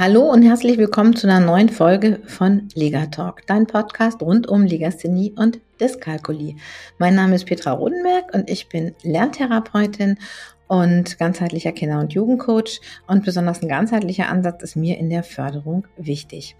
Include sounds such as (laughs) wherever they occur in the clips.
Hallo und herzlich willkommen zu einer neuen Folge von Lega Talk, dein Podcast rund um Legasthenie und Dyskalkulie. Mein Name ist Petra Rodenberg und ich bin Lerntherapeutin und ganzheitlicher Kinder- und Jugendcoach. Und besonders ein ganzheitlicher Ansatz ist mir in der Förderung wichtig.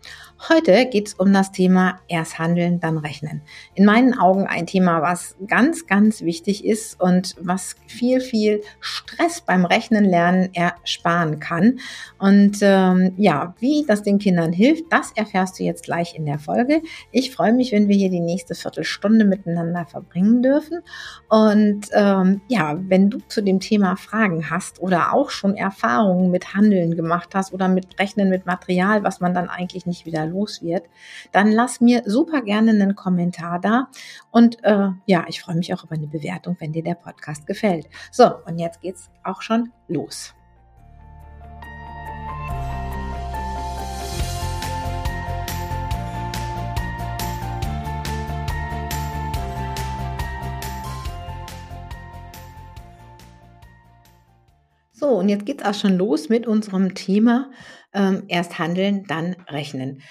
Heute geht es um das Thema erst handeln, dann rechnen. In meinen Augen ein Thema, was ganz, ganz wichtig ist und was viel, viel Stress beim Rechnen lernen ersparen kann. Und ähm, ja, wie das den Kindern hilft, das erfährst du jetzt gleich in der Folge. Ich freue mich, wenn wir hier die nächste Viertelstunde miteinander verbringen dürfen. Und ähm, ja, wenn du zu dem Thema Fragen hast oder auch schon Erfahrungen mit Handeln gemacht hast oder mit Rechnen mit Material, was man dann eigentlich nicht wieder los wird, dann lass mir super gerne einen Kommentar da. Und äh, ja, ich freue mich auch über eine Bewertung, wenn dir der Podcast gefällt. So, und jetzt geht's auch schon los. So, und jetzt geht's auch schon los mit unserem Thema ähm, erst handeln, dann rechnen.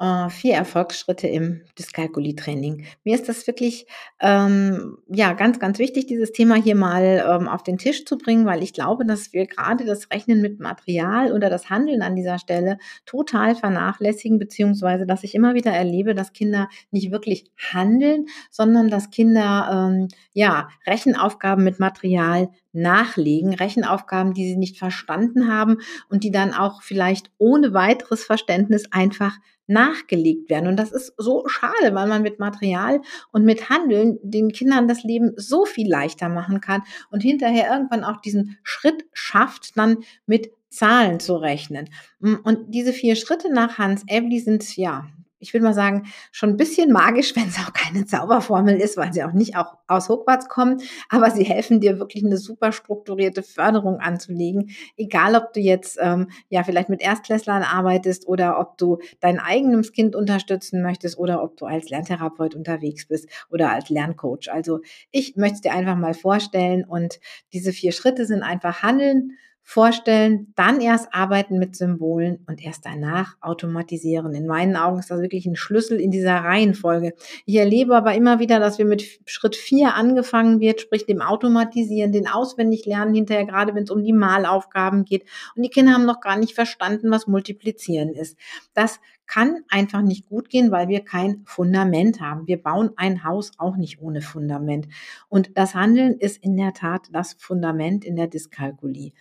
Äh, vier Erfolgsschritte im Dyskalkulie-Training. Mir ist das wirklich ähm, ja ganz, ganz wichtig, dieses Thema hier mal ähm, auf den Tisch zu bringen, weil ich glaube, dass wir gerade das Rechnen mit Material oder das Handeln an dieser Stelle total vernachlässigen, beziehungsweise dass ich immer wieder erlebe, dass Kinder nicht wirklich handeln, sondern dass Kinder ähm, ja Rechenaufgaben mit Material nachlegen, Rechenaufgaben, die sie nicht verstanden haben und die dann auch vielleicht ohne weiteres Verständnis einfach nachgelegt werden. Und das ist so schade, weil man mit Material und mit Handeln den Kindern das Leben so viel leichter machen kann und hinterher irgendwann auch diesen Schritt schafft, dann mit Zahlen zu rechnen. Und diese vier Schritte nach Hans Evely sind ja ich will mal sagen, schon ein bisschen magisch, (laughs) wenn es auch keine Zauberformel ist, weil sie auch nicht auch aus Hogwarts kommen, aber sie helfen dir wirklich eine super strukturierte Förderung anzulegen, egal ob du jetzt ähm, ja vielleicht mit Erstklässlern arbeitest oder ob du dein eigenes Kind unterstützen möchtest oder ob du als Lerntherapeut unterwegs bist oder als Lerncoach. Also ich möchte es dir einfach mal vorstellen und diese vier Schritte sind einfach Handeln, vorstellen, dann erst arbeiten mit Symbolen und erst danach automatisieren. In meinen Augen ist das wirklich ein Schlüssel in dieser Reihenfolge. Ich erlebe aber immer wieder, dass wir mit Schritt vier angefangen wird, sprich dem Automatisieren, den Auswendiglernen hinterher, gerade wenn es um die Malaufgaben geht. Und die Kinder haben noch gar nicht verstanden, was Multiplizieren ist. Das kann einfach nicht gut gehen, weil wir kein Fundament haben. Wir bauen ein Haus auch nicht ohne Fundament. Und das Handeln ist in der Tat das Fundament in der Dyskalkulie.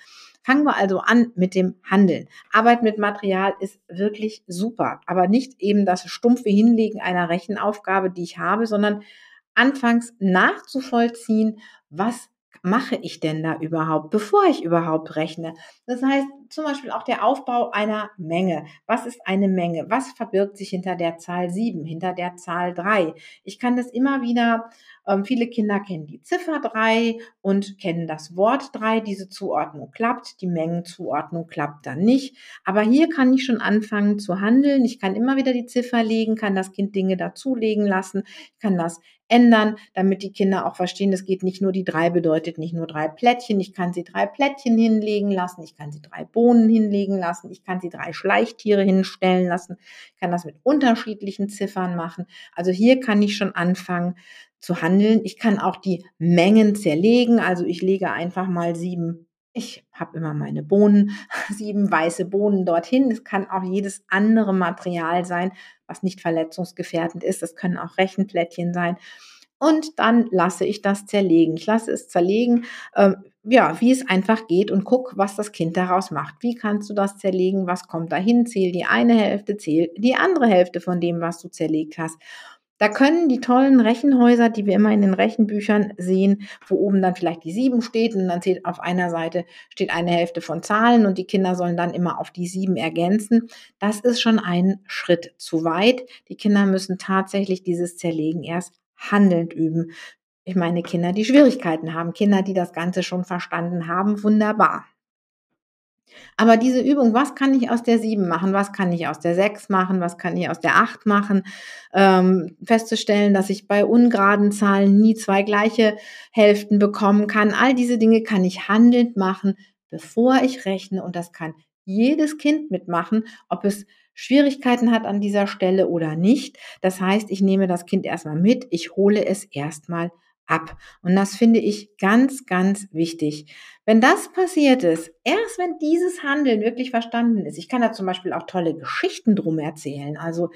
Fangen wir also an mit dem Handeln. Arbeit mit Material ist wirklich super, aber nicht eben das stumpfe Hinlegen einer Rechenaufgabe, die ich habe, sondern anfangs nachzuvollziehen, was mache ich denn da überhaupt, bevor ich überhaupt rechne? Das heißt zum Beispiel auch der Aufbau einer Menge. Was ist eine Menge? Was verbirgt sich hinter der Zahl 7, hinter der Zahl 3? Ich kann das immer wieder, ähm, viele Kinder kennen die Ziffer 3 und kennen das Wort 3. Diese Zuordnung klappt, die Mengenzuordnung klappt dann nicht. Aber hier kann ich schon anfangen zu handeln. Ich kann immer wieder die Ziffer legen, kann das Kind Dinge dazulegen lassen, kann das ändern, damit die Kinder auch verstehen, es geht nicht nur die drei bedeutet nicht nur drei Plättchen, ich kann sie drei Plättchen hinlegen lassen, ich kann sie drei Bohnen hinlegen lassen, ich kann sie drei Schleichtiere hinstellen lassen, ich kann das mit unterschiedlichen Ziffern machen. Also hier kann ich schon anfangen zu handeln. Ich kann auch die Mengen zerlegen, also ich lege einfach mal sieben ich habe immer meine Bohnen, (laughs) sieben weiße Bohnen dorthin. Es kann auch jedes andere Material sein, was nicht verletzungsgefährdend ist. Das können auch Rechenplättchen sein. Und dann lasse ich das zerlegen. Ich lasse es zerlegen, äh, ja, wie es einfach geht und guck, was das Kind daraus macht. Wie kannst du das zerlegen? Was kommt dahin? Zähl die eine Hälfte, zähl die andere Hälfte von dem, was du zerlegt hast. Da können die tollen Rechenhäuser, die wir immer in den Rechenbüchern sehen, wo oben dann vielleicht die sieben steht und dann steht auf einer Seite steht eine Hälfte von Zahlen und die Kinder sollen dann immer auf die sieben ergänzen. Das ist schon ein Schritt zu weit. Die Kinder müssen tatsächlich dieses Zerlegen erst handelnd üben. Ich meine Kinder, die Schwierigkeiten haben, Kinder, die das Ganze schon verstanden haben, wunderbar. Aber diese Übung, was kann ich aus der 7 machen, was kann ich aus der 6 machen, was kann ich aus der 8 machen, ähm, festzustellen, dass ich bei ungeraden Zahlen nie zwei gleiche Hälften bekommen kann. All diese Dinge kann ich handelnd machen, bevor ich rechne. Und das kann jedes Kind mitmachen, ob es Schwierigkeiten hat an dieser Stelle oder nicht. Das heißt, ich nehme das Kind erstmal mit, ich hole es erstmal ab. Und das finde ich ganz, ganz wichtig. Wenn das passiert ist, erst wenn dieses Handeln wirklich verstanden ist, ich kann da zum Beispiel auch tolle Geschichten drum erzählen. Also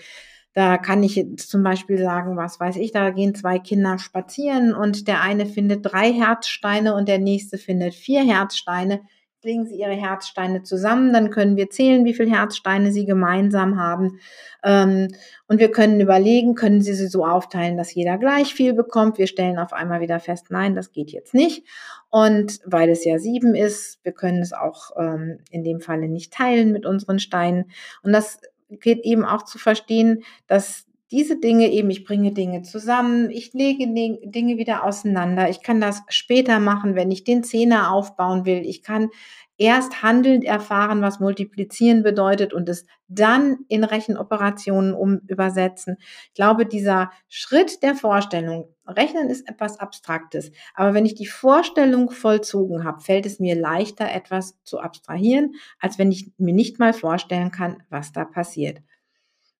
da kann ich jetzt zum Beispiel sagen, was weiß ich, da gehen zwei Kinder spazieren und der eine findet drei Herzsteine und der nächste findet vier Herzsteine legen Sie Ihre Herzsteine zusammen, dann können wir zählen, wie viele Herzsteine Sie gemeinsam haben. Ähm, und wir können überlegen, können Sie sie so aufteilen, dass jeder gleich viel bekommt. Wir stellen auf einmal wieder fest, nein, das geht jetzt nicht. Und weil es ja sieben ist, wir können es auch ähm, in dem Falle nicht teilen mit unseren Steinen. Und das geht eben auch zu verstehen, dass diese Dinge eben, ich bringe Dinge zusammen, ich lege Dinge wieder auseinander. Ich kann das später machen, wenn ich den Zehner aufbauen will. Ich kann erst handelnd erfahren, was multiplizieren bedeutet und es dann in Rechenoperationen um übersetzen. Ich glaube, dieser Schritt der Vorstellung, Rechnen ist etwas Abstraktes, aber wenn ich die Vorstellung vollzogen habe, fällt es mir leichter, etwas zu abstrahieren, als wenn ich mir nicht mal vorstellen kann, was da passiert.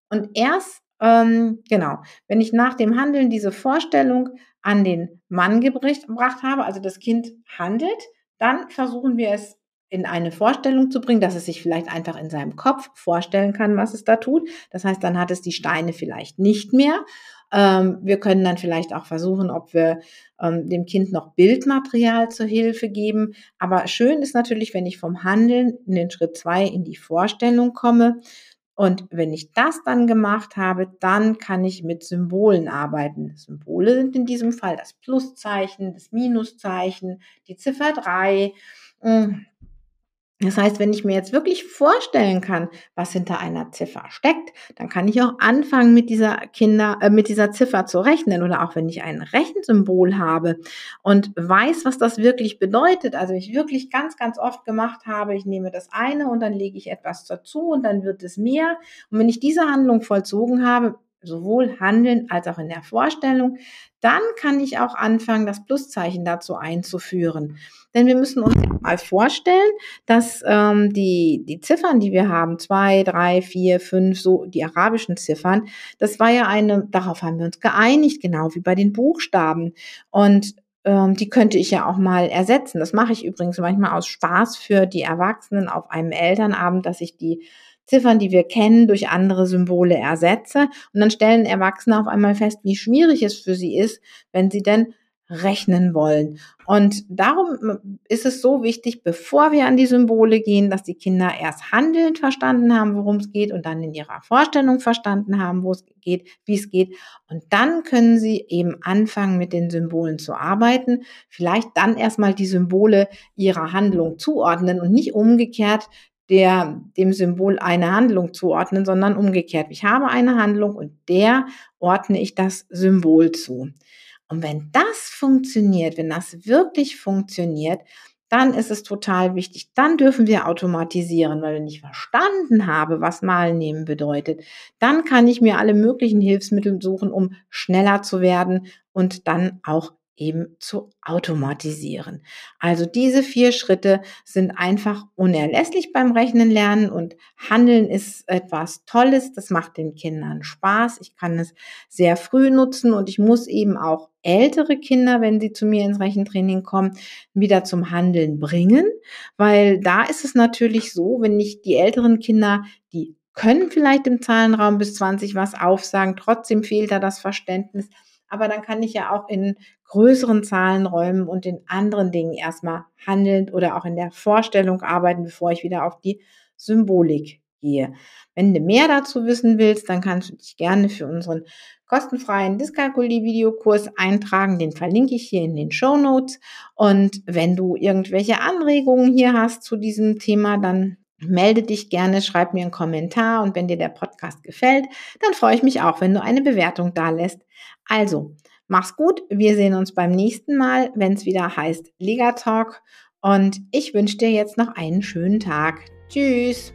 Und erst ähm, genau. Wenn ich nach dem Handeln diese Vorstellung an den Mann gebracht habe, also das Kind handelt, dann versuchen wir es in eine Vorstellung zu bringen, dass es sich vielleicht einfach in seinem Kopf vorstellen kann, was es da tut. Das heißt, dann hat es die Steine vielleicht nicht mehr. Ähm, wir können dann vielleicht auch versuchen, ob wir ähm, dem Kind noch Bildmaterial zur Hilfe geben. Aber schön ist natürlich, wenn ich vom Handeln in den Schritt zwei in die Vorstellung komme und wenn ich das dann gemacht habe, dann kann ich mit Symbolen arbeiten. Symbole sind in diesem Fall das Pluszeichen, das Minuszeichen, die Ziffer 3. Das heißt, wenn ich mir jetzt wirklich vorstellen kann, was hinter einer Ziffer steckt, dann kann ich auch anfangen, mit dieser Kinder, äh, mit dieser Ziffer zu rechnen. Oder auch wenn ich ein Rechensymbol habe und weiß, was das wirklich bedeutet. Also ich wirklich ganz, ganz oft gemacht habe, ich nehme das eine und dann lege ich etwas dazu und dann wird es mehr. Und wenn ich diese Handlung vollzogen habe, sowohl handeln als auch in der Vorstellung, dann kann ich auch anfangen, das Pluszeichen dazu einzuführen. Denn wir müssen uns mal vorstellen, dass ähm, die, die Ziffern, die wir haben, zwei, drei, vier, fünf, so die arabischen Ziffern, das war ja eine, darauf haben wir uns geeinigt, genau wie bei den Buchstaben. Und ähm, die könnte ich ja auch mal ersetzen. Das mache ich übrigens manchmal aus Spaß für die Erwachsenen auf einem Elternabend, dass ich die Ziffern, die wir kennen, durch andere Symbole ersetze. Und dann stellen Erwachsene auf einmal fest, wie schwierig es für sie ist, wenn sie denn rechnen wollen. Und darum ist es so wichtig, bevor wir an die Symbole gehen, dass die Kinder erst handelnd verstanden haben, worum es geht und dann in ihrer Vorstellung verstanden haben, wo es geht, wie es geht. Und dann können sie eben anfangen, mit den Symbolen zu arbeiten. Vielleicht dann erstmal die Symbole ihrer Handlung zuordnen und nicht umgekehrt der, dem Symbol eine Handlung zuordnen, sondern umgekehrt. Ich habe eine Handlung und der ordne ich das Symbol zu. Und wenn das funktioniert, wenn das wirklich funktioniert, dann ist es total wichtig. Dann dürfen wir automatisieren, weil wenn ich verstanden habe, was Malen nehmen bedeutet, dann kann ich mir alle möglichen Hilfsmittel suchen, um schneller zu werden und dann auch eben zu automatisieren. Also diese vier Schritte sind einfach unerlässlich beim Rechnen lernen und Handeln ist etwas Tolles. Das macht den Kindern Spaß. Ich kann es sehr früh nutzen und ich muss eben auch ältere Kinder, wenn sie zu mir ins Rechentraining kommen, wieder zum Handeln bringen, weil da ist es natürlich so, wenn ich die älteren Kinder, die können vielleicht im Zahlenraum bis 20 was aufsagen, trotzdem fehlt da das Verständnis aber dann kann ich ja auch in größeren Zahlenräumen und in anderen Dingen erstmal handelnd oder auch in der Vorstellung arbeiten, bevor ich wieder auf die Symbolik gehe. Wenn du mehr dazu wissen willst, dann kannst du dich gerne für unseren kostenfreien Dyskalkulie-Videokurs eintragen. Den verlinke ich hier in den Show Notes. Und wenn du irgendwelche Anregungen hier hast zu diesem Thema, dann melde dich gerne, schreib mir einen Kommentar und wenn dir der Podcast gefällt, dann freue ich mich auch, wenn du eine Bewertung da lässt. Also, mach's gut. Wir sehen uns beim nächsten Mal, wenn es wieder heißt Liga Talk. Und ich wünsche dir jetzt noch einen schönen Tag. Tschüss.